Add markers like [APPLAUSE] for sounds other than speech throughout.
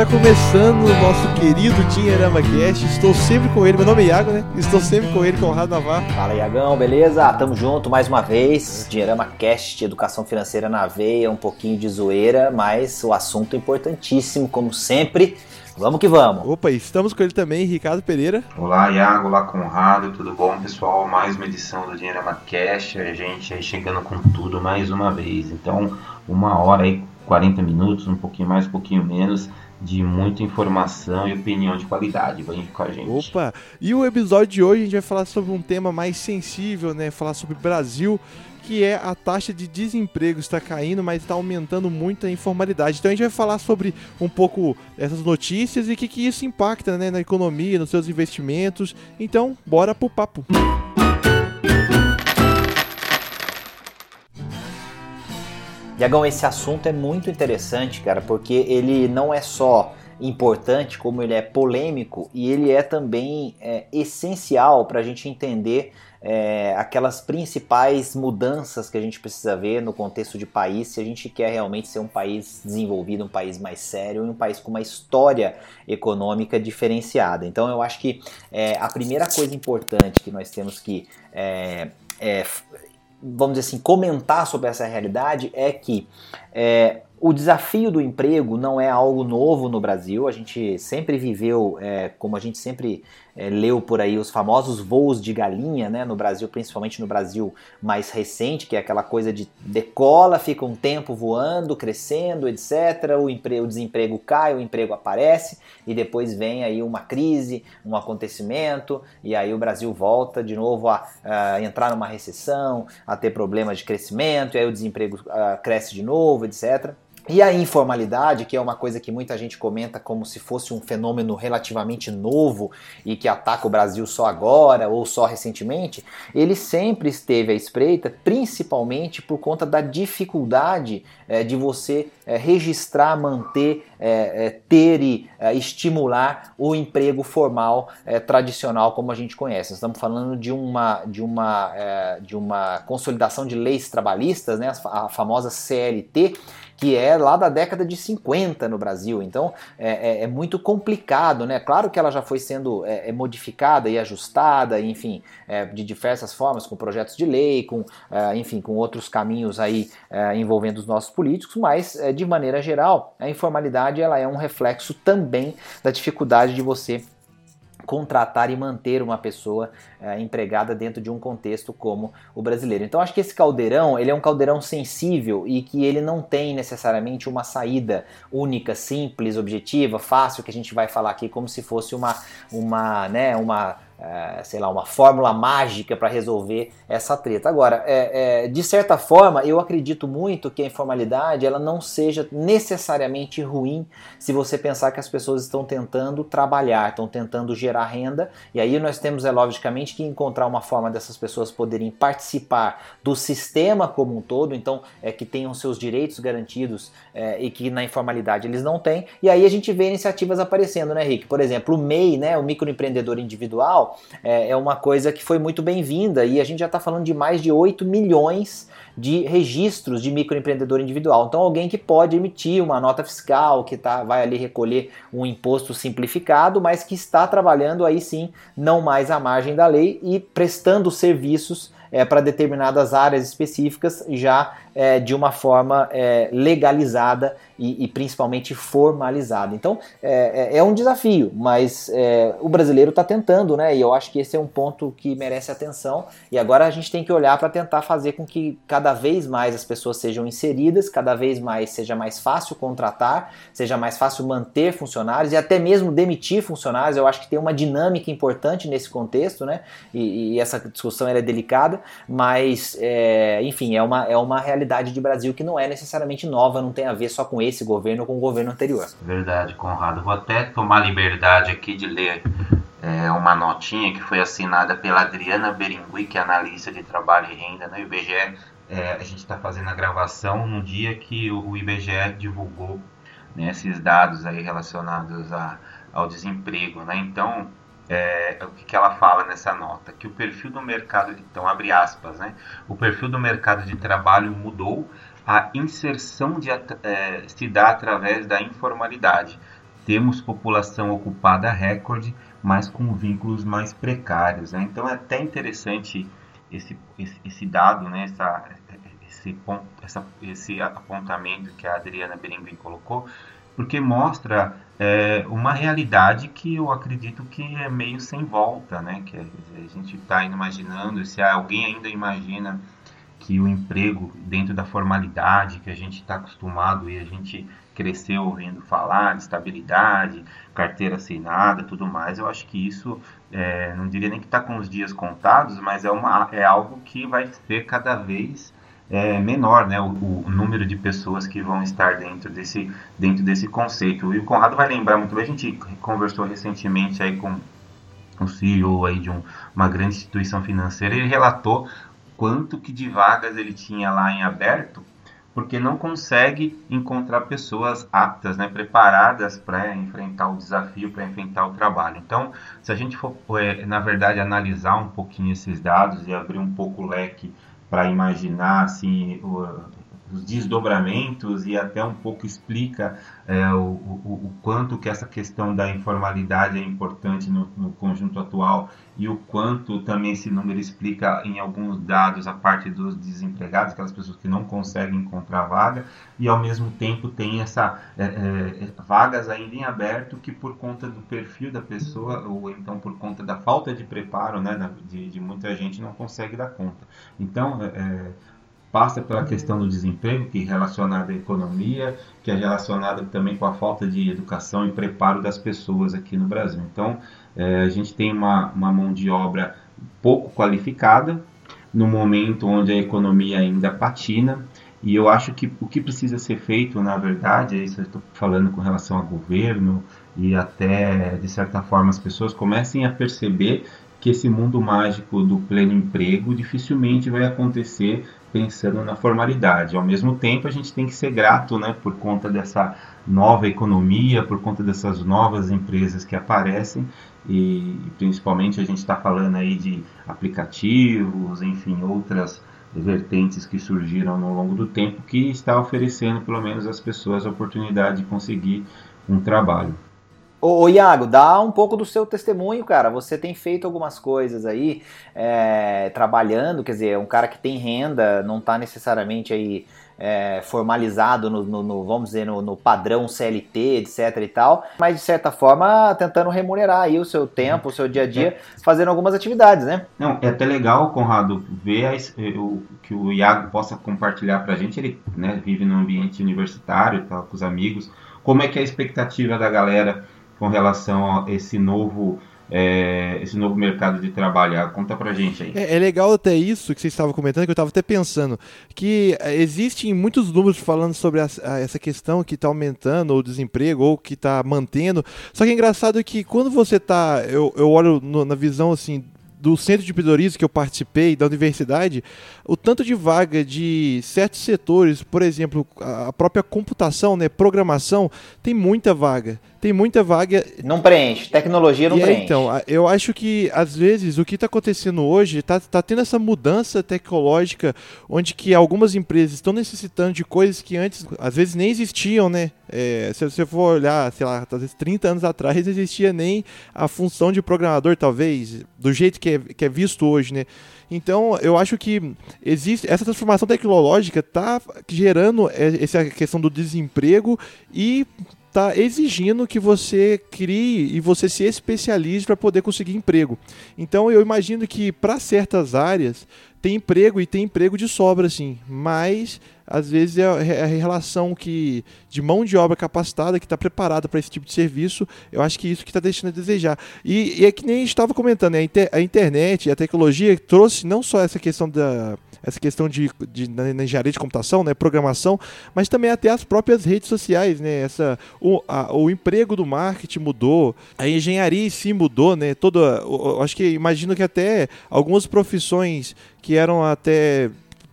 está começando o nosso querido Dinheirama Cast. Estou sempre com ele, meu nome é Iago, né? Estou sempre com ele, Conrado Navarro. Fala, Iagão, beleza? Tamo junto mais uma vez. Dinheirama Cast, educação financeira na veia, um pouquinho de zoeira, mas o assunto é importantíssimo, como sempre. Vamos que vamos. Opa, estamos com ele também, Ricardo Pereira. Olá, Iago, olá, Conrado, tudo bom, pessoal? Mais uma edição do Dinheirama Cast, a gente aí chegando com tudo mais uma vez. Então, uma hora aí, 40 minutos, um pouquinho mais, um pouquinho menos, de muita informação e opinião de qualidade. Vem com a gente. Opa, e o episódio de hoje a gente vai falar sobre um tema mais sensível, né? Falar sobre Brasil que é a taxa de desemprego está caindo, mas está aumentando muito a informalidade. Então a gente vai falar sobre um pouco essas notícias e o que, que isso impacta né, na economia, nos seus investimentos. Então, bora pro papo. Iagão, esse assunto é muito interessante, cara, porque ele não é só importante, como ele é polêmico e ele é também é, essencial para a gente entender é, aquelas principais mudanças que a gente precisa ver no contexto de país se a gente quer realmente ser um país desenvolvido, um país mais sério e um país com uma história econômica diferenciada. Então eu acho que é, a primeira coisa importante que nós temos que é, é vamos dizer assim, comentar sobre essa realidade é que é, o desafio do emprego não é algo novo no Brasil. A gente sempre viveu, é, como a gente sempre é, leu por aí os famosos voos de galinha, né, no Brasil, principalmente no Brasil mais recente, que é aquela coisa de decola, fica um tempo voando, crescendo, etc. O, emprego, o desemprego cai, o emprego aparece e depois vem aí uma crise, um acontecimento e aí o Brasil volta de novo a, a entrar numa recessão, a ter problemas de crescimento, e aí o desemprego a, cresce de novo, etc. E a informalidade, que é uma coisa que muita gente comenta como se fosse um fenômeno relativamente novo e que ataca o Brasil só agora ou só recentemente, ele sempre esteve à espreita, principalmente por conta da dificuldade é, de você é, registrar, manter, é, ter e estimular o emprego formal tradicional como a gente conhece. Estamos falando de uma, de uma, de uma consolidação de leis trabalhistas, né, a famosa CLT que é lá da década de 50 no Brasil. Então é, é, é muito complicado, né? Claro que ela já foi sendo é, é modificada e ajustada, enfim, é, de diversas formas, com projetos de lei, com, é, enfim, com outros caminhos aí envolvendo os nossos políticos, mas de maneira geral, a informalidade ela é um reflexo também da dificuldade de você contratar e manter uma pessoa é, empregada dentro de um contexto como o brasileiro. Então acho que esse caldeirão ele é um caldeirão sensível e que ele não tem necessariamente uma saída única, simples, objetiva, fácil que a gente vai falar aqui como se fosse uma uma né uma é, sei lá, uma fórmula mágica para resolver essa treta. Agora, é, é, de certa forma, eu acredito muito que a informalidade ela não seja necessariamente ruim se você pensar que as pessoas estão tentando trabalhar, estão tentando gerar renda, e aí nós temos, é logicamente, que encontrar uma forma dessas pessoas poderem participar do sistema como um todo, então é que tenham seus direitos garantidos é, e que na informalidade eles não têm, e aí a gente vê iniciativas aparecendo, né, Rick? Por exemplo, o MEI, né, o microempreendedor individual, é, é uma coisa que foi muito bem-vinda e a gente já está falando de mais de 8 milhões de registros de microempreendedor individual. Então, alguém que pode emitir uma nota fiscal, que tá, vai ali recolher um imposto simplificado, mas que está trabalhando aí sim, não mais à margem da lei e prestando serviços é, para determinadas áreas específicas já é, de uma forma é, legalizada e, e, principalmente formalizada. Então é, é, é um desafio, mas é, o brasileiro está tentando, né? E eu acho que esse é um ponto que merece atenção. E agora a gente tem que olhar para tentar fazer com que cada vez mais as pessoas sejam inseridas, cada vez mais seja mais fácil contratar, seja mais fácil manter funcionários e até mesmo demitir funcionários. Eu acho que tem uma dinâmica importante nesse contexto, né? E, e essa discussão é delicada, mas é, enfim, é uma, é uma realidade de Brasil que não é necessariamente nova, não tem a ver só com esse governo ou com o governo anterior. Verdade, Conrado. Vou até tomar liberdade aqui de ler é, uma notinha que foi assinada pela Adriana Beringui, que é analista de trabalho e renda no IBGE. É, a gente está fazendo a gravação no dia que o IBGE divulgou né, esses dados aí relacionados a, ao desemprego. Né? Então, é, o que, que ela fala nessa nota? Que o perfil do mercado, então abre aspas, né? O perfil do mercado de trabalho mudou, a inserção de, é, se dá através da informalidade temos população ocupada recorde, mas com vínculos mais precários. Né? Então é até interessante esse, esse, esse dado, né? essa, esse, esse apontamento que a Adriana Berenguin colocou, porque mostra é, uma realidade que eu acredito que é meio sem volta, né? Que a gente está imaginando, se alguém ainda imagina que o emprego dentro da formalidade que a gente está acostumado e a gente cresceu ouvindo falar de estabilidade, carteira assinada, tudo mais, eu acho que isso, é, não diria nem que está com os dias contados, mas é, uma, é algo que vai ser cada vez é menor, né, o, o, número de pessoas que vão estar dentro desse, dentro desse conceito. E o Conrado vai lembrar muito bem, a gente conversou recentemente aí com o CEO aí de um, uma grande instituição financeira, ele relatou quanto que de vagas ele tinha lá em aberto, porque não consegue encontrar pessoas aptas, né, preparadas para enfrentar o desafio, para enfrentar o trabalho. Então, se a gente for, é, na verdade, analisar um pouquinho esses dados e abrir um pouco o leque para imaginar assim, o, os desdobramentos e até um pouco explica é, o, o, o, quanto que essa questão da informalidade é importante no, no, conjunto atual e o quanto também esse número explica em alguns dados a parte dos desempregados, aquelas pessoas que não conseguem encontrar vaga e ao mesmo tempo tem essa é, é, vagas ainda em aberto que por conta do perfil da pessoa ou então por conta da falta de preparo né, de, de muita gente não consegue dar conta. Então, é, é passa pela questão do desemprego, que é relacionada à economia, que é relacionada também com a falta de educação e preparo das pessoas aqui no Brasil. Então, é, a gente tem uma, uma mão de obra pouco qualificada, no momento onde a economia ainda patina, e eu acho que o que precisa ser feito, na verdade, é isso eu estou falando com relação ao governo e até, de certa forma, as pessoas comecem a perceber que esse mundo mágico do pleno emprego dificilmente vai acontecer pensando na formalidade. Ao mesmo tempo, a gente tem que ser grato né, por conta dessa nova economia, por conta dessas novas empresas que aparecem e principalmente a gente está falando aí de aplicativos, enfim, outras vertentes que surgiram ao longo do tempo que está oferecendo pelo menos às pessoas a oportunidade de conseguir um trabalho. Ô, ô, Iago, dá um pouco do seu testemunho, cara. Você tem feito algumas coisas aí, é, trabalhando, quer dizer, é um cara que tem renda, não está necessariamente aí é, formalizado no, no, no, vamos dizer, no, no, padrão CLT, etc e tal, mas de certa forma tentando remunerar aí o seu tempo, o seu dia a dia, é. fazendo algumas atividades, né? Não, é até legal, Conrado, ver a, o, que o Iago possa compartilhar pra gente, ele né, vive num ambiente universitário, tá, com os amigos, como é que é a expectativa da galera com relação a esse novo é, esse novo mercado de trabalho? Conta pra gente aí. É, é, legal até isso que vocês estavam comentando, que eu estava até pensando, que é, existem muitos números falando sobre a, a, essa questão que está aumentando, ou desemprego, ou que está mantendo. Só que é engraçado que quando você está, eu, eu olho no, na visão assim do centro de empreendedorismo que eu participei, da universidade, o tanto de vaga de certos setores, por exemplo, a própria computação, né, programação, tem muita vaga. Tem muita vaga. Não preenche, tecnologia não e preenche. É, então, eu acho que às vezes o que está acontecendo hoje está tá tendo essa mudança tecnológica, onde que algumas empresas estão necessitando de coisas que antes às vezes nem existiam, né? É, se você for olhar, sei lá, às vezes 30 anos atrás existia nem a função de programador, talvez, do jeito que é, que é visto hoje, né? Então, eu acho que existe essa transformação tecnológica está gerando essa questão do desemprego e está exigindo que você crie e você se especialize para poder conseguir emprego. Então, eu imagino que para certas áreas tem emprego e tem emprego de sobra, sim, mas às vezes é a relação que de mão de obra capacitada que está preparada para esse tipo de serviço, eu acho que isso que está deixando a desejar. E, e, é que nem estava comentando, né? a, inter, a internet, a tecnologia trouxe não só essa questão da essa questão de, de na, na, engenharia de computação, né, programação, mas também até as próprias redes sociais, né, essa o, a, o emprego do marketing mudou, a engenharia em si mudou, né, toda, eu acho que imagino que até algumas profissões que eram até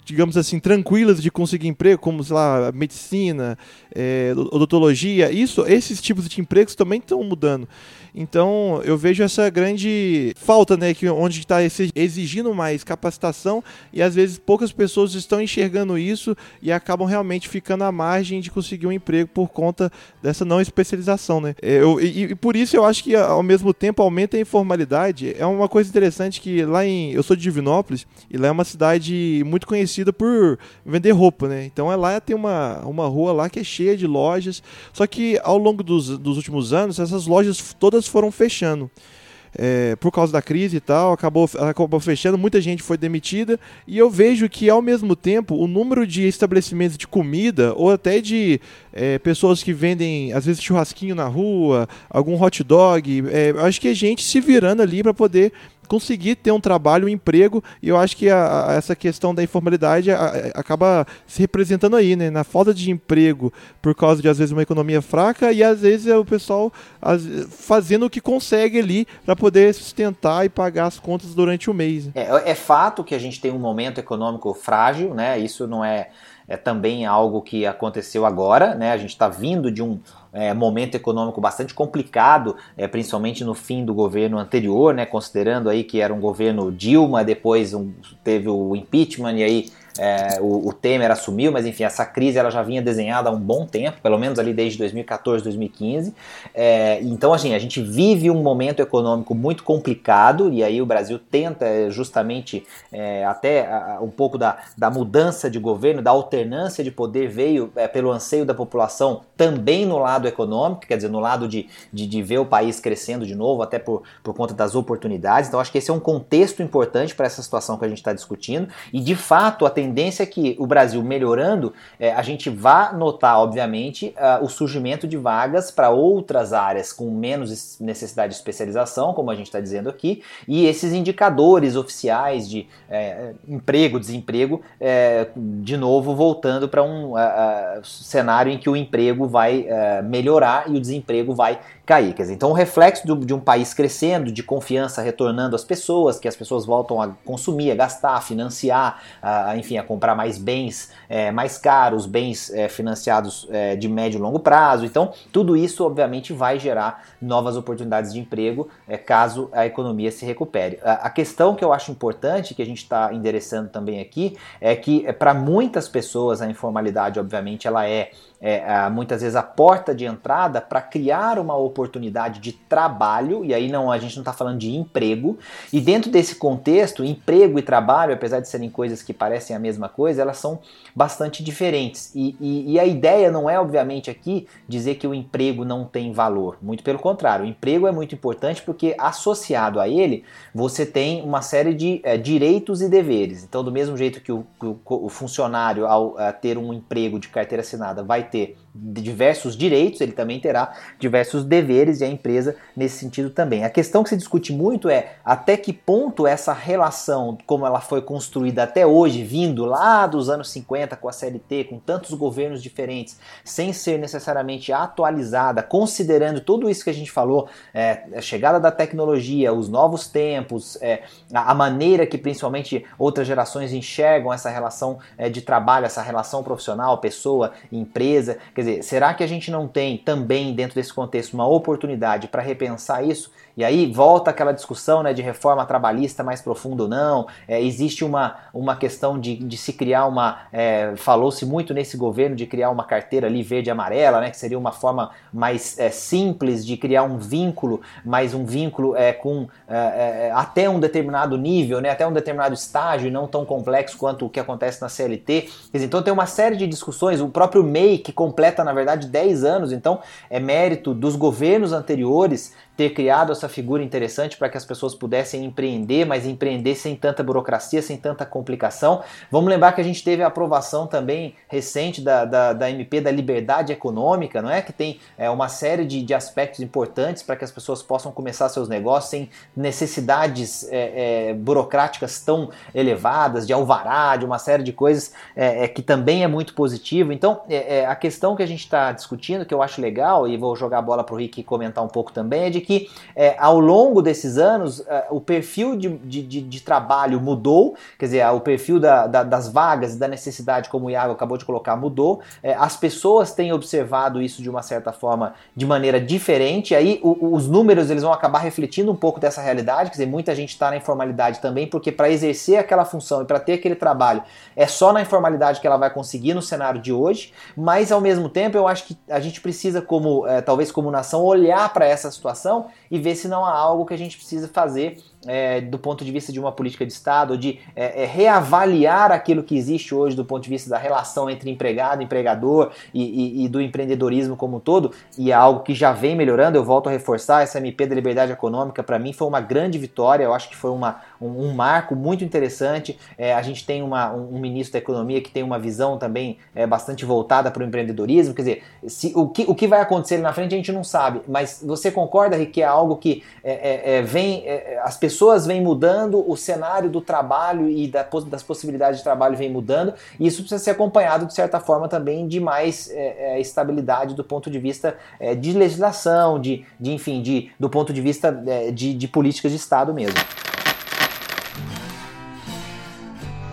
digamos assim, tranquilas de conseguir emprego, como, sei lá, medicina, é, odontologia, isso, esses tipos de empregos também estão mudando. Então eu vejo essa grande falta, né, que onde está exigindo mais capacitação e às vezes poucas pessoas estão enxergando isso e acabam realmente ficando à margem de conseguir um emprego por conta dessa não especialização, né? É, eu, e, e por isso eu acho que ao mesmo tempo aumenta a informalidade. É uma coisa interessante que lá em eu sou de Divinópolis e lá é uma cidade muito conhecida por vender roupa, né? Então é lá tem uma, uma rua lá que é cheia de lojas. Só que ao longo dos, dos últimos anos essas lojas todas foram fechando. É, por causa da crise e tal, acabou, acabou fechando, muita gente foi demitida, e eu vejo que ao mesmo tempo o número de estabelecimentos de comida, ou até de é, pessoas que vendem, às vezes, churrasquinho na rua, algum hot dog, é, acho que é gente se virando ali para poder conseguir ter um trabalho, um emprego, e eu acho que a, a, essa questão da informalidade a, acaba se representando aí, né? Na falta de emprego por causa de, às vezes, uma economia fraca e, às vezes, é o pessoal as, fazendo o que consegue ali para poder sustentar e pagar as contas durante o mês. É, é fato que a gente tem um momento econômico frágil, né? Isso não é é também algo que aconteceu agora, né? A gente está vindo de um é, momento econômico bastante complicado, é, principalmente no fim do governo anterior, né? Considerando aí que era um governo Dilma, depois um, teve o impeachment e aí é, o, o, Temer assumiu, mas enfim, essa crise ela já vinha desenhada há um bom tempo, pelo menos ali desde 2014, 2015. É, então, assim, a gente vive um momento econômico muito complicado e aí o Brasil tenta é, justamente é, até um pouco da, da mudança de governo, da alternância de poder veio é, pelo anseio da população também no lado econômico, quer dizer, no lado de, de, de ver o país crescendo de novo, até por, por conta das oportunidades. Então, acho que esse é um contexto importante para essa situação que a gente está discutindo e, de fato, a tendência é que o Brasil melhorando, é, a gente vá notar, obviamente, uh, o surgimento de vagas para outras áreas com menos necessidade de especialização, como a gente está dizendo aqui, e esses indicadores oficiais de é, emprego, desemprego, é, de novo voltando para um uh, uh, cenário em que o emprego vai melhorar e o desemprego vai cair. Quer dizer, então o reflexo do, de um país crescendo, de confiança retornando às pessoas, que as pessoas voltam a consumir, a gastar, a financiar, enfim, a comprar mais bens é, mais caros, bens é, financiados é, de médio e longo prazo. Então, tudo isso obviamente vai gerar novas oportunidades de emprego é, caso a economia se recupere. A, a, questão que eu acho importante, que a gente está endereçando também aqui, é que é, para muitas pessoas a informalidade, obviamente, ela é é, muitas vezes a porta de entrada para criar uma oportunidade de trabalho, e aí não a gente não está falando de emprego, e dentro desse contexto, emprego e trabalho, apesar de serem coisas que parecem a mesma coisa, elas são bastante diferentes. E, e, e a ideia não é, obviamente, aqui dizer que o emprego não tem valor, muito pelo contrário, o emprego é muito importante porque associado a ele você tem uma série de é, direitos e deveres. Então, do mesmo jeito que o, o, o funcionário, ao ter um emprego de carteira assinada, vai ter diversos direitos, ele também terá diversos deveres e a empresa nesse sentido também. A questão que se discute muito é até que ponto essa relação, como ela foi construída até hoje, vindo lá dos anos 50 com a CLT, com tantos governos diferentes, sem ser necessariamente atualizada, considerando tudo isso que a gente falou, é, a chegada da tecnologia, os novos tempos, é, a, maneira que principalmente outras gerações enxergam essa relação é, de trabalho, essa relação profissional, pessoa, empresa, quer dizer, será que a gente não tem também dentro desse contexto uma oportunidade para repensar isso? E aí volta aquela discussão né, de reforma trabalhista mais profunda ou não. É, existe uma, uma questão de, de se criar uma. É, Falou-se muito nesse governo de criar uma carteira ali verde e amarela, né, que seria uma forma mais é, simples de criar um vínculo, mas um vínculo é, com é, é, até um determinado nível, né, até um determinado estágio, e não tão complexo quanto o que acontece na CLT. Dizer, então tem uma série de discussões. O próprio MEI, que completa, na verdade, 10 anos, então é mérito dos governos anteriores ter criado essa figura interessante para que as pessoas pudessem empreender, mas empreender sem tanta burocracia, sem tanta complicação. Vamos lembrar que a gente teve a aprovação também recente da, da, da MP da liberdade econômica, não é? Que tem é, uma série de, de aspectos importantes para que as pessoas possam começar seus negócios sem necessidades é, é, burocráticas tão elevadas, de alvará, de uma série de coisas é, é, que também é muito positivo. Então, é, a questão que a gente está discutindo, que eu acho legal, e vou jogar a bola para o Rick comentar um pouco também, é de que é, ao longo desses anos é, o perfil de, de, de, de, trabalho mudou, quer dizer, o perfil da, da, das vagas e da necessidade, como o Iago acabou de colocar, mudou. É, as pessoas têm observado isso de uma certa forma de maneira diferente, aí o, os números eles vão acabar refletindo um pouco dessa realidade, quer dizer, muita gente está na informalidade também, porque para exercer aquela função e para ter aquele trabalho é só na informalidade que ela vai conseguir no cenário de hoje, mas ao mesmo tempo eu acho que a gente precisa, como é, talvez como nação, olhar para essa situação e ver se não há algo que a gente precisa fazer é, do ponto de vista de uma política de Estado, de é, é, reavaliar aquilo que existe hoje do ponto de vista da relação entre empregado, empregador e, e, e, do empreendedorismo como um todo, e é algo que já vem melhorando. Eu volto a reforçar: essa MP da liberdade econômica, para mim, foi uma grande vitória. Eu acho que foi uma, um, um marco muito interessante. É, a gente tem uma, um, um, ministro da Economia que tem uma visão também é, bastante voltada para o empreendedorismo. Quer dizer, se, o, que, o que vai acontecer na frente a gente não sabe, mas você concorda, Rick, que é algo que é, vem, as pessoas pessoas vêm mudando, o cenário do trabalho e das possibilidades de trabalho vem mudando, e isso precisa ser acompanhado, de certa forma, também de mais é, é, estabilidade do ponto de vista é, de legislação, de, de, enfim, de, do ponto de vista é, de, de políticas de Estado mesmo.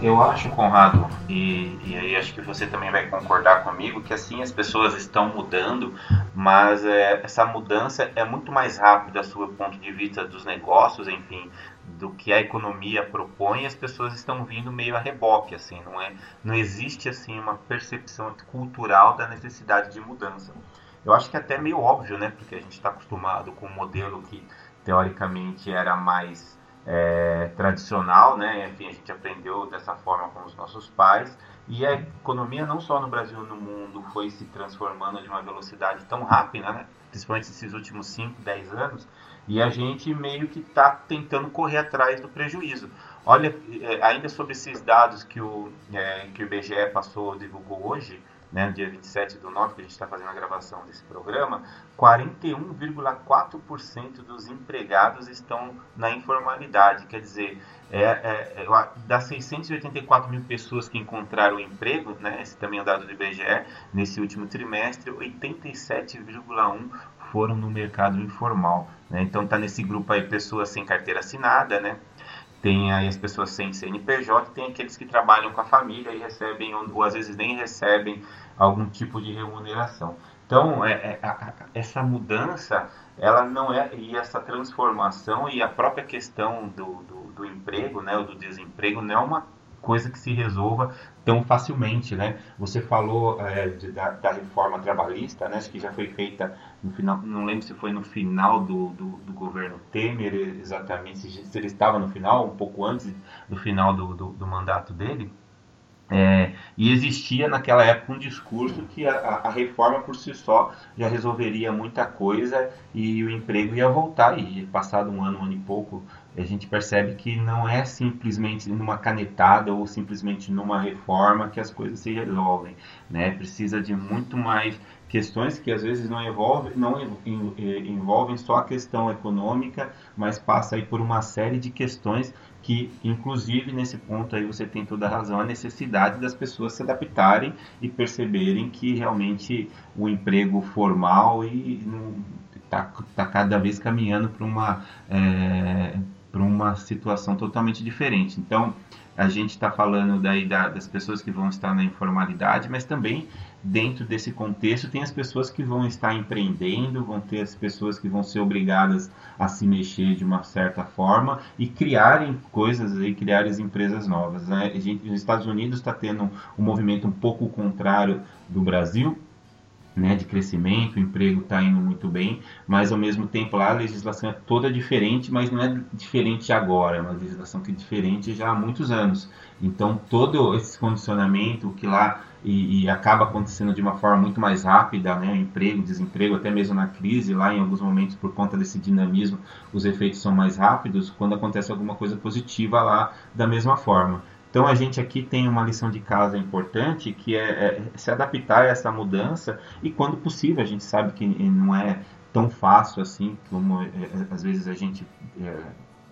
Eu acho, Conrado, e, e, aí acho que você também vai concordar comigo, que assim as pessoas estão mudando, mas é, essa mudança é muito mais rápida do ponto de vista dos negócios, enfim, do que a economia propõe, as pessoas estão vindo meio a reboque, assim, não é? Não existe assim uma percepção cultural da necessidade de mudança. Eu acho que é até meio óbvio, né? Porque a gente está acostumado com um modelo que teoricamente era mais é, tradicional, né? Enfim, a gente aprendeu dessa forma com os nossos pais. E a economia, não só no Brasil, no mundo, foi se transformando de uma velocidade tão rápida, né? principalmente esses últimos 5, 10 anos, e a gente meio que está tentando correr atrás do prejuízo. Olha, é, ainda sobre esses dados que o, é, que o IBGE passou, divulgou hoje, né, no dia 27 do 9, que a gente está fazendo a gravação desse programa, 41,4% dos empregados estão na informalidade. Quer dizer, é, é, é, das 684 mil pessoas que encontraram emprego, né, esse também é dado do IBGE, nesse último trimestre, 87,1% foram no mercado informal. Né? Então está nesse grupo aí pessoas sem carteira assinada, né? tem aí as pessoas sem CNPJ, tem aqueles que trabalham com a família e recebem, ou às vezes nem recebem algum tipo de remuneração. Então, é, é, a, essa mudança, ela não é, e essa transformação e a própria questão do, do, do emprego, né, ou do desemprego, não é uma coisa que se resolva tão facilmente, né? Você falou é, de, da, da, reforma trabalhista, né? Acho que já foi feita no final, não lembro se foi no final do, do, do governo Temer, exatamente, se, ele estava no final, um pouco antes do final do, do, do mandato dele. É, e existia naquela época um discurso que a, a, reforma por si só já resolveria muita coisa e o emprego ia voltar. E passado um ano, um ano e pouco, a gente percebe que não é simplesmente numa canetada ou simplesmente numa reforma que as coisas se resolvem. Né? Precisa de muito mais questões que às vezes não envolvem, não envolvem só a questão econômica, mas passa aí por uma série de questões que, inclusive, nesse ponto aí você tem toda a razão, a necessidade das pessoas se adaptarem e perceberem que realmente o emprego formal está tá cada vez caminhando para uma, é, uma situação totalmente diferente. Então, a gente está falando daí da, das pessoas que vão estar na informalidade, mas também dentro desse contexto tem as pessoas que vão estar empreendendo, vão ter as pessoas que vão ser obrigadas a se mexer de uma certa forma e criarem coisas aí, criarem empresas novas. Né? A gente, os Estados Unidos está tendo um movimento um pouco contrário do Brasil, né, de crescimento, o emprego está indo muito bem, mas ao mesmo tempo lá a legislação é toda diferente, mas não é diferente agora, é uma legislação que é diferente já há muitos anos. Então todo esse condicionamento que lá e, e, acaba acontecendo de uma forma muito mais rápida, né? Emprego, desemprego, até mesmo na crise, lá em alguns momentos por conta desse dinamismo, os efeitos são mais rápidos. Quando acontece alguma coisa positiva lá, da mesma forma. Então a gente aqui tem uma lição de casa importante que é, é se adaptar a essa mudança e quando possível a gente sabe que não é tão fácil assim como é, é às vezes a gente é,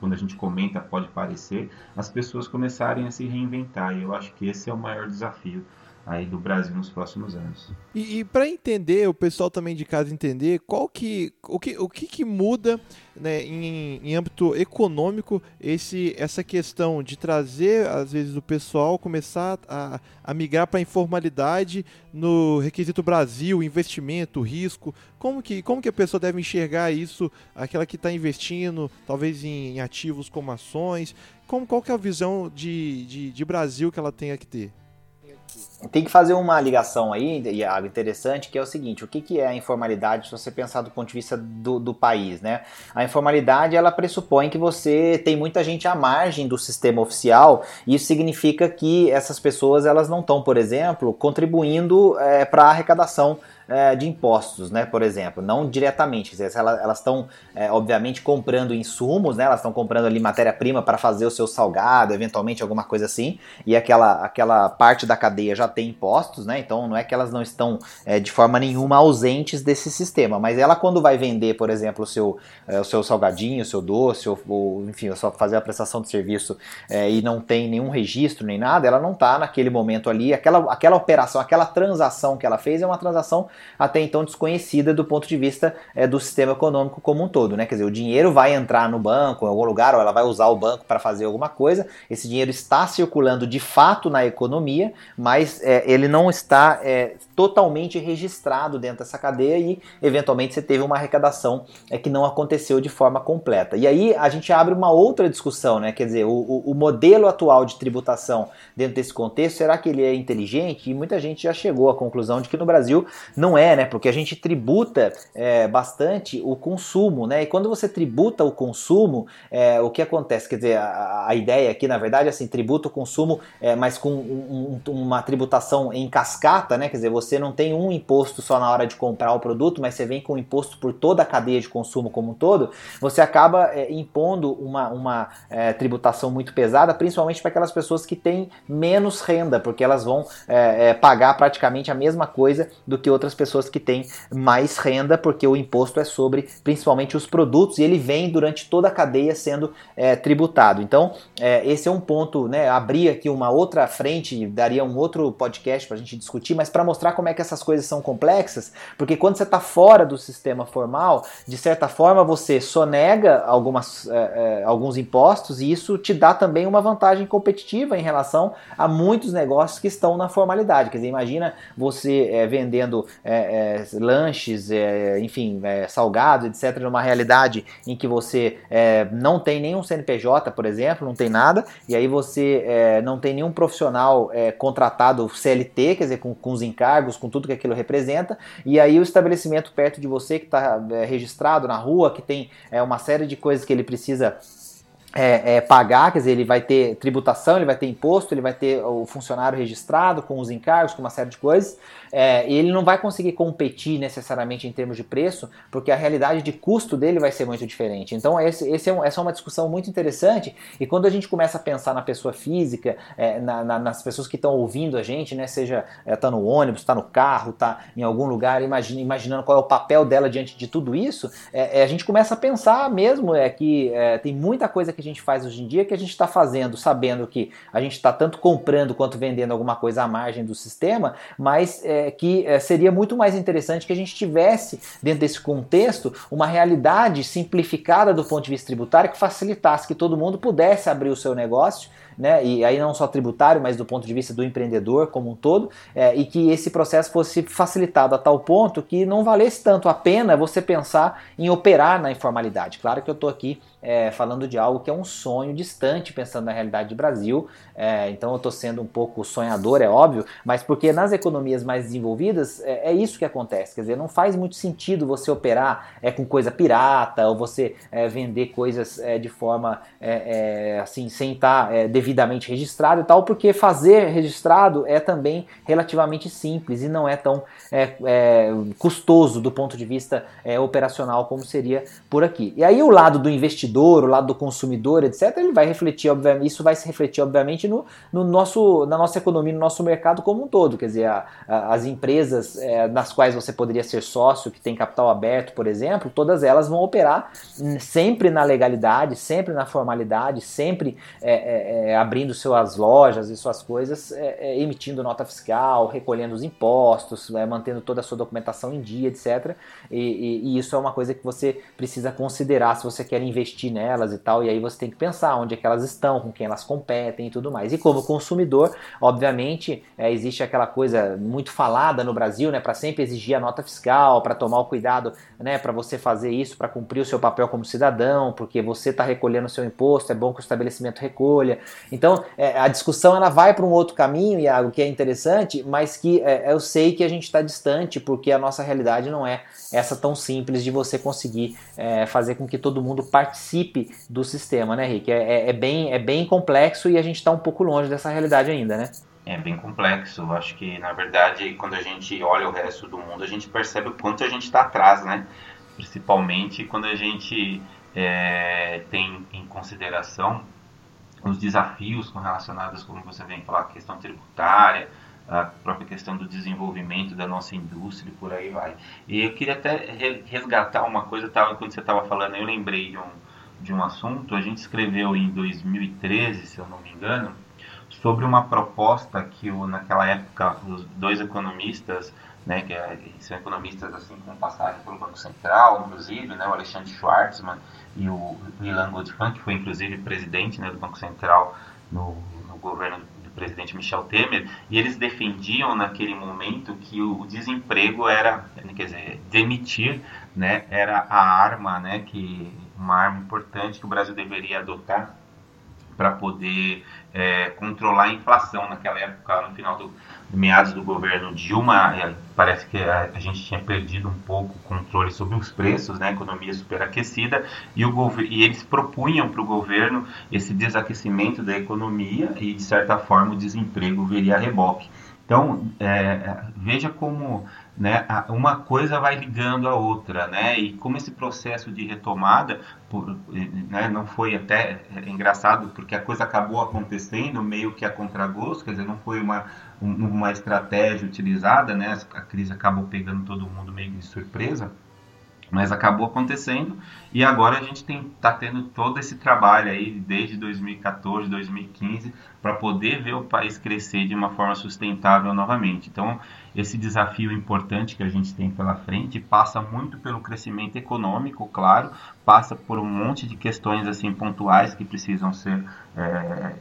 quando a gente comenta pode parecer as pessoas começarem a se reinventar. E eu acho que esse é o maior desafio aí do Brasil nos próximos anos. E, e para entender, o pessoal também de casa entender, qual que, o que, o que, que muda né, em, em âmbito econômico esse, essa questão de trazer, às vezes, o pessoal começar a, a migrar para a informalidade no requisito Brasil, investimento, risco. Como que, como que a pessoa deve enxergar isso, aquela que está investindo, talvez em, em, ativos como ações? Como, qual que é a visão de, de, de Brasil que ela tenha que ter? Tem que fazer uma ligação aí, Iago, interessante, que é o seguinte, o que, que é a informalidade se você pensar do ponto de vista do, do país, né? A informalidade, ela pressupõe que você tem muita gente à margem do sistema oficial, e isso significa que essas pessoas, elas não estão, por exemplo, contribuindo é, para a arrecadação é, de impostos, né, por exemplo, não diretamente, dizer, elas estão, é, obviamente, comprando insumos, né, elas estão comprando ali matéria-prima para fazer o seu salgado, eventualmente alguma coisa assim, e aquela, aquela parte da cadeia já tem impostos, né, então não é que elas não estão é, de forma nenhuma ausentes desse sistema, mas ela quando vai vender, por exemplo, o seu, é, o seu salgadinho, o seu doce, ou, ou enfim, só fazer a prestação de serviço é, e não tem nenhum registro nem nada, ela não está naquele momento ali, aquela, aquela operação, aquela transação que ela fez é uma transação até então desconhecida do ponto de vista é, do sistema econômico como um todo, né? Quer dizer, o dinheiro vai entrar no banco, em algum lugar, ou ela vai usar o banco para fazer alguma coisa, esse dinheiro está circulando de fato na economia, mas é, ele não está é, totalmente registrado dentro dessa cadeia e, eventualmente, você teve uma arrecadação é, que não aconteceu de forma completa. E aí a gente abre uma outra discussão, né? Quer dizer, o, o modelo atual de tributação dentro desse contexto, será que ele é inteligente? E muita gente já chegou à conclusão de que no Brasil não é, né? Porque a gente tributa é, bastante o consumo, né? E quando você tributa o consumo, é, o que acontece? Quer dizer, a, a, ideia aqui, na verdade, é assim, tributa o consumo, é, mas com um, um, uma tributação em cascata, né? Quer dizer, você não tem um imposto só na hora de comprar o produto, mas você vem com imposto por toda a cadeia de consumo como um todo, você acaba é, impondo uma, uma é, tributação muito pesada, principalmente para aquelas pessoas que têm menos renda, porque elas vão é, é, pagar praticamente a mesma coisa do que outras pessoas que têm mais renda, porque o imposto é sobre principalmente os produtos e ele vem durante toda a cadeia sendo é, tributado. Então, é, esse é um ponto, né? Abrir aqui uma outra frente, daria um outro podcast para a gente discutir, mas para mostrar como é que essas coisas são complexas, porque quando você está fora do sistema formal, de certa forma você sonega algumas, é, é, alguns impostos e isso te dá também uma vantagem competitiva em relação a muitos negócios que estão na formalidade. Quer dizer, imagina você é, vendendo é, é, lanches, é, enfim, salgados, etc., numa realidade em que você não tem nenhum CNPJ, por exemplo, não tem nada, e aí você não tem nenhum profissional contratado CLT, quer dizer, com, com os encargos, com tudo que aquilo representa, e aí o estabelecimento perto de você que está registrado na rua, que tem uma série de coisas que ele precisa é, é, pagar, quer dizer, ele vai ter tributação, ele vai ter imposto, ele vai ter o funcionário registrado com os encargos, com uma série de coisas, é, ele não vai conseguir competir necessariamente em termos de preço, porque a realidade de custo dele vai ser muito diferente. Então, esse, esse é um, essa é uma discussão muito interessante, e quando a gente começa a pensar na pessoa física, é, na, na, nas pessoas que estão ouvindo a gente, né, seja está é, no ônibus, está no carro, está em algum lugar, imagina, imaginando qual é o papel dela diante de tudo isso, é, a gente começa a pensar mesmo é, que tem muita coisa que a gente faz hoje em dia que a gente está fazendo sabendo que a gente está tanto comprando quanto vendendo alguma coisa à margem do sistema, mas é, que é, seria muito mais interessante que a gente tivesse, dentro desse contexto, uma realidade simplificada do ponto de vista tributário que facilitasse que todo mundo pudesse abrir o seu negócio né, e aí não só tributário, mas do ponto de vista do empreendedor como um todo, é, e que esse processo fosse facilitado a tal ponto que não valesse tanto a pena você pensar em operar na informalidade. Claro que eu estou aqui é, falando de algo que é um sonho distante, pensando na realidade do Brasil, é, então eu estou sendo um pouco sonhador, é óbvio, mas porque nas economias mais desenvolvidas é, é, isso que acontece, quer dizer, não faz muito sentido você operar é, com coisa pirata ou você é, vender coisas é, de forma é, assim, sem estar tá, devidamente registrado e tal, porque fazer registrado é também relativamente simples e não é tão custoso do ponto de vista operacional como seria por aqui. E aí o lado do investidor investidor, o lado do consumidor, etc., ele vai refletir, obviamente, isso vai se refletir, obviamente, no, no nosso, na nossa economia, no nosso mercado como um todo. Quer dizer, a, a, as empresas é, nas quais você poderia ser sócio, que tem capital aberto, por exemplo, todas elas vão operar sempre na legalidade, sempre na formalidade, sempre é, é, é abrindo suas lojas e suas coisas, é, é, emitindo nota fiscal, recolhendo os impostos, mantendo toda a sua documentação em dia, etc. E, e, e isso é uma coisa que você precisa considerar se você quer investir nelas e tal, e aí você tem que pensar onde é que elas estão, com quem elas competem e tudo mais. E como consumidor, obviamente, é, existe aquela coisa muito falada no Brasil, né, para sempre exigir a nota fiscal, para tomar o cuidado, né, para você fazer isso, para cumprir o seu papel como cidadão, porque você está recolhendo o seu imposto, é bom que o estabelecimento recolha. Então, é, a discussão ela vai para um outro caminho, e algo que é interessante, mas que é, eu sei que a gente está distante, porque a nossa realidade não é essa tão simples de você conseguir é, fazer com que todo mundo participe do sistema, né, Rick? É, é, é bem, é bem complexo e a gente está um pouco longe dessa realidade ainda, né? É bem complexo. Acho que, na verdade, quando a gente olha o resto do mundo, a gente percebe o quanto a gente está atrás, né? Principalmente quando a gente é, tem em consideração os desafios relacionados, como você vem falar, a questão tributária, a própria questão do desenvolvimento da nossa indústria e por aí vai. E eu queria até resgatar uma coisa, tava, quando você estava falando, eu lembrei de um, de um assunto, a gente escreveu em 2013, se eu não me engano, sobre uma proposta que o, naquela época os dois economistas, né, que é, são economistas assim com passagem pelo Banco Central, inclusive, né, o Alexandre Schwartzman e o Ilan Goldfan, que foi inclusive presidente né, do Banco Central no, no governo do presidente Michel Temer, e eles defendiam naquele momento que o, desemprego era, quer dizer, demitir, né, era a arma, né, que uma arma importante que o Brasil deveria adotar para poder é, controlar a inflação naquela época, no final do, do meados do governo Dilma, parece que a, a, gente tinha perdido um pouco o controle sobre os preços, né, economia superaquecida, e, o e eles propunham para o governo esse desaquecimento da economia e, de certa forma, o desemprego viria a reboque. Então, é, veja como né, uma coisa vai ligando a outra, né, e como esse processo de retomada por, né, não foi até é, engraçado, porque a coisa acabou acontecendo meio que a contragosto, quer dizer, não foi uma, uma estratégia utilizada, né, a crise acabou pegando todo mundo meio de surpresa, mas acabou acontecendo e agora a gente está tendo todo esse trabalho aí desde 2014, 2015 para poder ver o país crescer de uma forma sustentável novamente. Então esse desafio importante que a gente tem pela frente passa muito pelo crescimento econômico, claro, passa por um monte de questões assim pontuais que precisam ser é,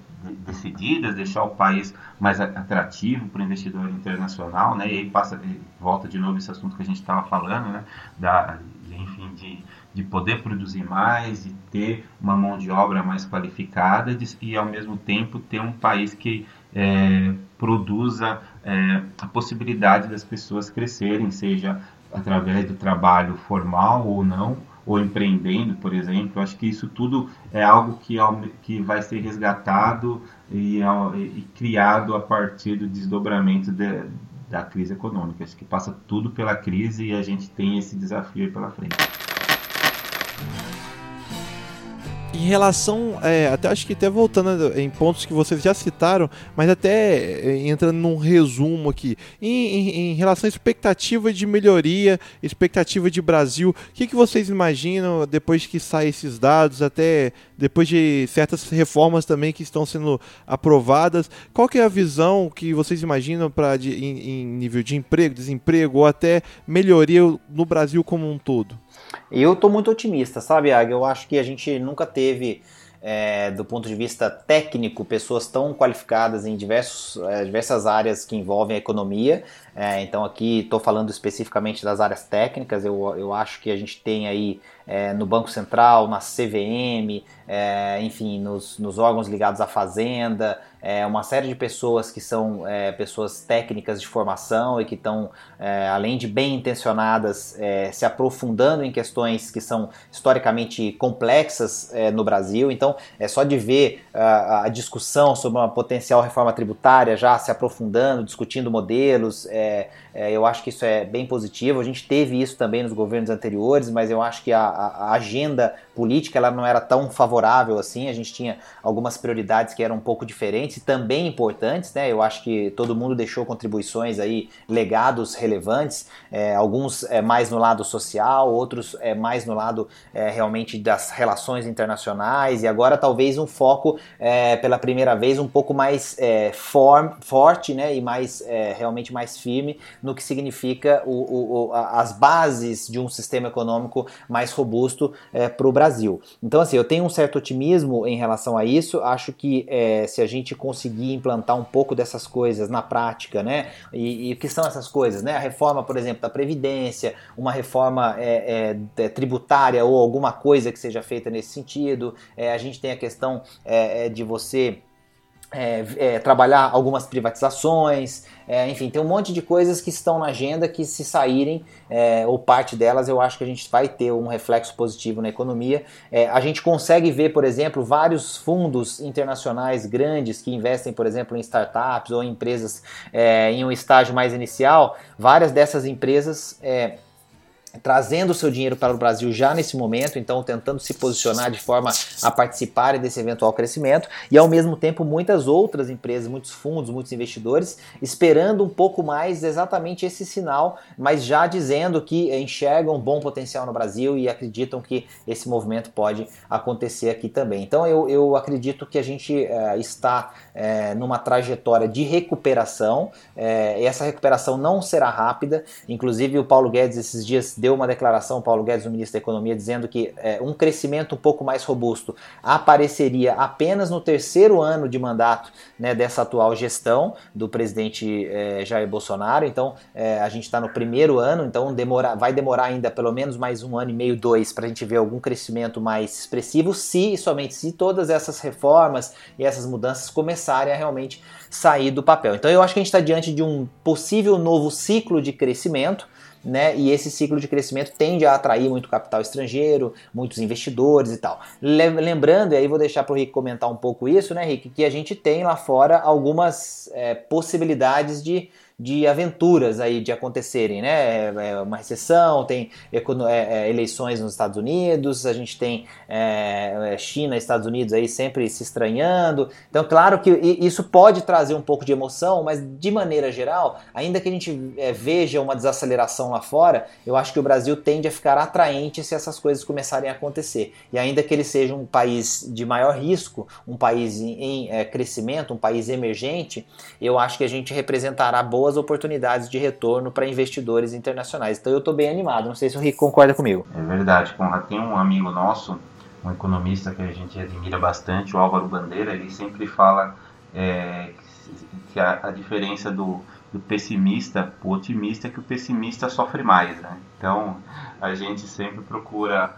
decididas, deixar o país mais atrativo para o investidor internacional, né? E aí passa, volta de novo esse assunto que a gente estava falando, né? Da enfim, de, de poder produzir mais, de ter uma mão de obra mais qualificada de, e, ao mesmo tempo, ter um país que é, produza é, a possibilidade das pessoas crescerem, seja através do trabalho formal ou não, ou empreendendo, por exemplo. Eu acho que isso tudo é algo que, que vai ser resgatado e, e criado a partir do desdobramento de, da crise econômica. Acho que passa tudo pela crise e a gente tem esse desafio pela frente. Em relação, é, até acho que até voltando em pontos que vocês já citaram, mas até é, entrando num resumo aqui, em, em, em, relação à expectativa de melhoria, expectativa de Brasil, o que, que vocês imaginam depois que saem esses dados, até depois de certas reformas também que estão sendo aprovadas, qual que é a visão que vocês imaginam para em, em nível de emprego, desemprego ou até melhoria no Brasil como um todo? Eu estou muito otimista, sabe, Águia? Eu acho que a gente nunca teve, é, do ponto de vista técnico, pessoas tão qualificadas em diversos, é, diversas áreas que envolvem a economia. É, então, aqui estou falando especificamente das áreas técnicas. Eu, eu acho que a gente tem aí é, no Banco Central, na CVM, é, enfim, nos, nos, órgãos ligados à Fazenda, é, uma série de pessoas que são é, pessoas técnicas de formação e que estão, é, além de bem intencionadas, é, se aprofundando em questões que são historicamente complexas no Brasil. Então, é só de ver a, a, discussão sobre uma potencial reforma tributária já se aprofundando, discutindo modelos. Eu acho que isso é bem positivo. A gente teve isso também nos governos anteriores, mas eu acho que a a, agenda política ela não era tão favorável assim, a gente tinha algumas prioridades que eram um pouco diferentes e também importantes, né? Eu acho que todo mundo deixou contribuições aí, legados relevantes, é, alguns é, mais no lado social, outros é, mais no lado é, realmente das relações internacionais e agora talvez um foco é, pela primeira vez um pouco mais é, form, forte, né? E mais realmente mais firme no que significa o, o, as bases de um sistema econômico mais robusto para o Brasil. Então, assim, eu tenho um certo otimismo em relação a isso. Acho que é, se a gente conseguir implantar um pouco dessas coisas na prática, né? E, o que são essas coisas, né? A reforma, por exemplo, da Previdência, uma reforma é, é, é tributária ou alguma coisa que seja feita nesse sentido. É, a gente tem a questão é, de você é, é, trabalhar algumas privatizações, é, enfim, tem um monte de coisas que estão na agenda que se saírem, é, ou parte delas, eu acho que a gente vai ter um reflexo positivo na economia. É, a gente consegue ver, por exemplo, vários fundos internacionais grandes que investem, por exemplo, em startups ou em empresas é, em um estágio mais inicial, várias dessas empresas trazendo o seu dinheiro para o Brasil já nesse momento, então tentando se posicionar de forma a participarem desse eventual crescimento, e ao mesmo tempo muitas outras empresas, muitos fundos, muitos investidores esperando um pouco mais exatamente esse sinal, mas já dizendo que enxergam bom potencial no Brasil e acreditam que esse movimento pode acontecer aqui também. Então eu, eu acredito que a gente é, está é, numa trajetória de recuperação, é, essa recuperação não será rápida, inclusive o Paulo Guedes esses dias deu uma declaração, Paulo Guedes, o ministro da Economia, dizendo que é, um crescimento um pouco mais robusto apareceria apenas no terceiro ano de mandato né, dessa atual gestão do presidente é, Jair Bolsonaro. Então, é, a gente está no primeiro ano, então demora, vai demorar ainda pelo menos mais um ano e meio, dois, para a gente ver algum crescimento mais expressivo, se somente se todas essas reformas e essas mudanças começarem a realmente sair do papel. Então, eu acho que a gente está diante de um possível novo ciclo de crescimento né? E esse ciclo de crescimento tende a atrair muito capital estrangeiro, muitos investidores e tal. Lembrando, e aí vou deixar para o Rick comentar um pouco isso, né, Rick, que a gente tem lá fora algumas é, possibilidades de de aventuras aí de acontecerem, né? É, é uma recessão, tem é, eleições nos Estados Unidos, a gente tem é, China e Estados Unidos aí sempre se estranhando. Então, claro que isso pode trazer um pouco de emoção, mas de maneira geral, ainda que a gente é, veja uma desaceleração lá fora, eu acho que o Brasil tende a ficar atraente se essas coisas começarem a acontecer. E ainda que ele seja um país de maior risco, um país em, em é, crescimento, um país emergente, eu acho que a gente representará boas novas oportunidades de retorno para investidores internacionais. Então eu estou bem animado. Não sei se o Rico concorda comigo. É verdade, Conrad. Tem um amigo nosso, um economista que a gente admira bastante, o Álvaro Bandeira, ele sempre fala é, que a, a diferença do, do pessimista para o otimista é que o pessimista sofre mais, né? Então a gente sempre procura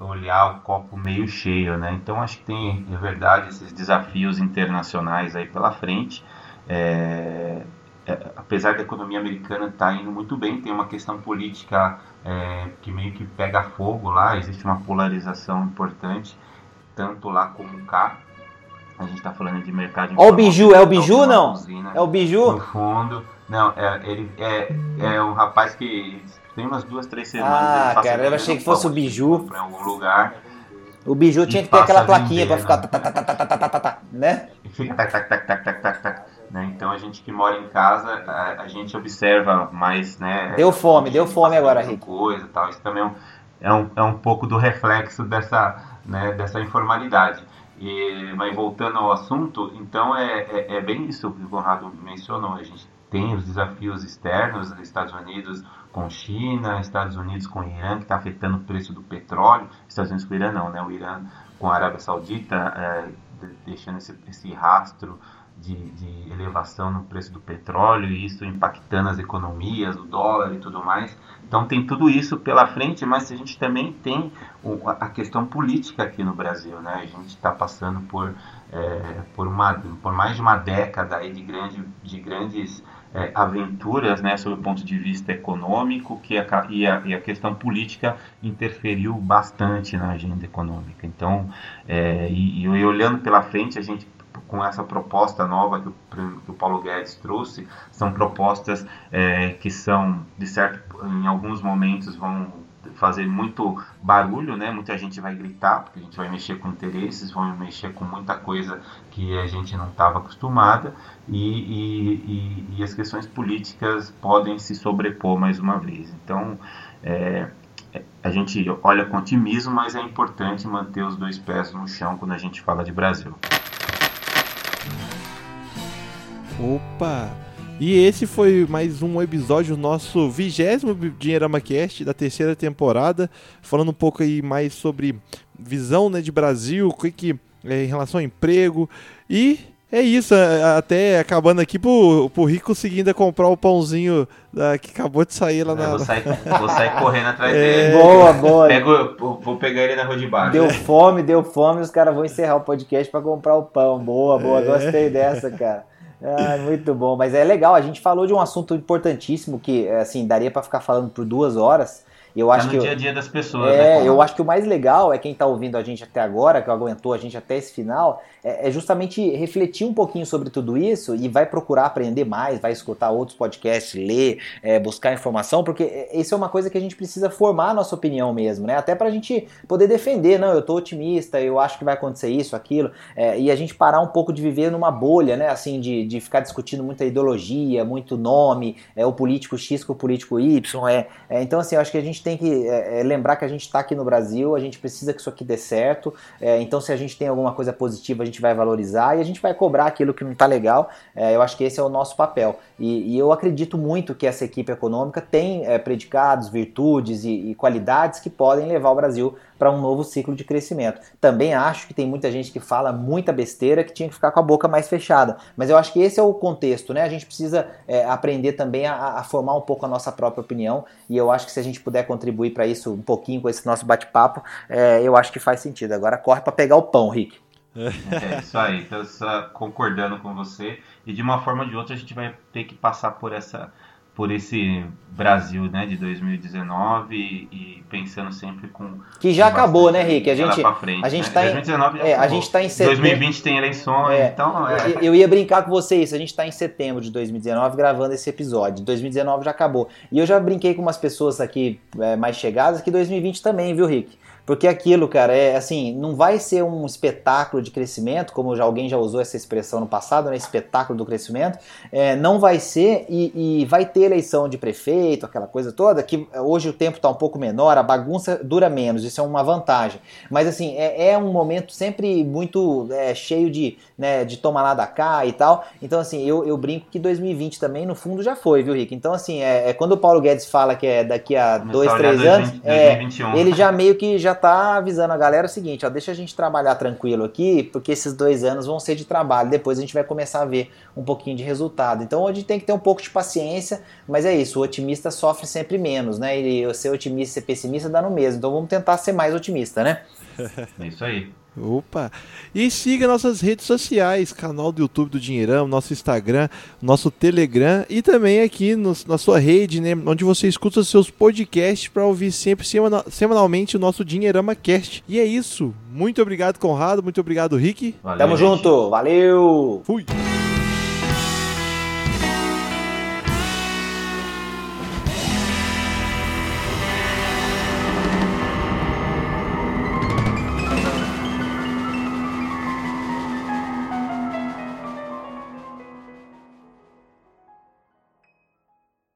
olhar o copo meio cheio, né? Então acho que tem, é verdade, esses desafios internacionais aí pela frente. É, é, apesar da economia americana estar tá indo muito bem, tem uma questão política é, que meio que pega fogo lá, existe uma polarização importante, tanto lá como cá. A gente está falando de mercado. Ó o biju, é o biju não? Usina, é o biju? No fundo, não, é, ele é, é um rapaz que tem umas duas, três semanas. Ah, cara, eu achei que fosse o biju. Para algum lugar. O biju tinha que ter aquela plaquinha para ficar, né? Fica tac, tac, tac, tac, tac, tac, tac. Né? Então a gente que mora em casa, a, a gente observa mais, né? Deu fome, deu fome agora, Rico. Coisa, tal. Isso também é um, é um, é um pouco do reflexo dessa, né, dessa informalidade. E, mas voltando ao assunto, então é, é, é bem isso que o Conrado mencionou. A gente tem os desafios externos, Estados Unidos com China, Estados Unidos com Irã, que está afetando o preço do petróleo. Estados Unidos com Irã não, né? O Irã com a Arábia Saudita, é, deixando esse, esse rastro de, de, elevação no preço do petróleo e isso impactando as economias, o dólar e tudo mais. Então tem tudo isso pela frente, mas a gente também tem a questão política aqui no Brasil, né? A gente está passando por, é, por, uma, por mais de uma década aí de, grande, de grandes é, aventuras, né, sob o ponto de vista econômico, que a, e, a, e a questão política interferiu bastante na agenda econômica. Então, é, e, e olhando pela frente, a gente com essa proposta nova que o, que o Paulo Guedes trouxe, são propostas é, que são, de certo, em alguns momentos vão fazer muito barulho, né? Muita gente vai gritar, porque a gente vai mexer com interesses, vamos mexer com muita coisa que a gente não estava acostumada e, e, e, e, as questões políticas podem se sobrepor mais uma vez. Então, é, a gente olha com otimismo, mas é importante manter os dois pés no chão quando a gente fala de Brasil. Opa! E esse foi mais um episódio nosso vigésimo Dinheirama Cast da terceira temporada, falando um pouco aí mais sobre visão né, de Brasil, o que, que é, em relação ao emprego e é isso, até acabando aqui pro, pro Rico conseguindo comprar o pãozinho da, que acabou de sair lá é, na. Vou sair, vou sair correndo atrás [LAUGHS] é... dele. Boa, boa. Pego, vou pegar ele na rua de baixo. Deu fome, deu fome, os caras vão encerrar o podcast para comprar o pão. Boa, boa, é... gostei dessa, cara. Ah, muito bom, mas é legal. A gente falou de um assunto importantíssimo que, assim, daria para ficar falando por duas horas. Eu tá acho no que dia a dia das pessoas. É, né, eu acho que o mais legal é quem está ouvindo a gente até agora, que aguentou a gente até esse final, é, é, justamente refletir um pouquinho sobre tudo isso e vai procurar aprender mais, vai escutar outros podcasts, ler, é, buscar informação, porque isso é uma coisa que a gente precisa formar a nossa opinião mesmo, né? Até para a gente poder defender, não, eu tô otimista, eu acho que vai acontecer isso, aquilo, é, e a gente parar um pouco de viver numa bolha, né? Assim, de, de ficar discutindo muita ideologia, muito nome, é o político X com o político Y, é, é então assim, eu acho que a gente tem que é, é, lembrar que a gente está aqui no Brasil, a gente precisa que isso aqui dê certo, então se a gente tem alguma coisa positiva, a gente vai valorizar e a gente vai cobrar aquilo que não está legal. É, eu acho que esse é o nosso papel. E, e eu acredito muito que essa equipe econômica tem é, predicados, virtudes e, e qualidades que podem levar o Brasil para um novo ciclo de crescimento. Também acho que tem muita gente que fala muita besteira que tinha que ficar com a boca mais fechada. Mas eu acho que esse é o contexto, né? A gente precisa é, aprender também a, a, formar um pouco a nossa própria opinião. E eu acho que se a gente puder contribuir para isso um pouquinho com esse nosso bate-papo, é, eu acho que faz sentido. Agora corre para pegar o pão, Rick. É isso aí, então, concordando com você. E de uma forma ou de outra a gente vai ter que passar por essa por esse Brasil né, de 2019 e, e pensando sempre com. Que já acabou, né, Rick? A gente, frente, a gente né? tá em, 2019 já é, a gente tá em setembro. 2020 tem eleições, é, então. É. Eu ia brincar com você isso. A gente está em setembro de 2019 gravando esse episódio. 2019 já acabou. E eu já brinquei com umas pessoas aqui é, mais chegadas que 2020 também, viu, Rick? Porque aquilo, cara, é assim, não vai ser um espetáculo de crescimento, como já alguém já usou essa expressão no passado, né? Espetáculo do crescimento. É, não vai ser e, e, vai ter eleição de prefeito, aquela coisa toda, que hoje o tempo está um pouco menor, a bagunça dura menos, isso é uma vantagem. Mas assim, é, é um momento sempre muito é, cheio de, né, de tomar lá da cá e tal. Então, assim, eu, eu brinco que 2020 também, no fundo, já foi, viu, Rick? Então, assim, é, é quando o Paulo Guedes fala que é daqui a dois, três anos, 2021. é, ele já meio que já tá avisando a galera o seguinte, ó, deixa a gente trabalhar tranquilo aqui, porque esses dois anos vão ser de trabalho, depois a gente vai começar a ver um pouquinho de resultado. Então a gente tem que ter um pouco de paciência, mas é isso, o otimista sofre sempre menos, né? E ser otimista e ser pessimista dá no mesmo. Então vamos tentar ser mais otimista, né? É isso aí. Opa! E siga nossas redes sociais, canal do YouTube do Dinheirão, nosso Instagram, nosso Telegram e também aqui no, na sua rede, né, onde você escuta seus podcasts para ouvir sempre semanalmente o nosso Dinheirama Cast. E é isso. Muito obrigado, Conrado. Muito obrigado, Rick. Valeu, Tamo gente. junto. Valeu! Fui!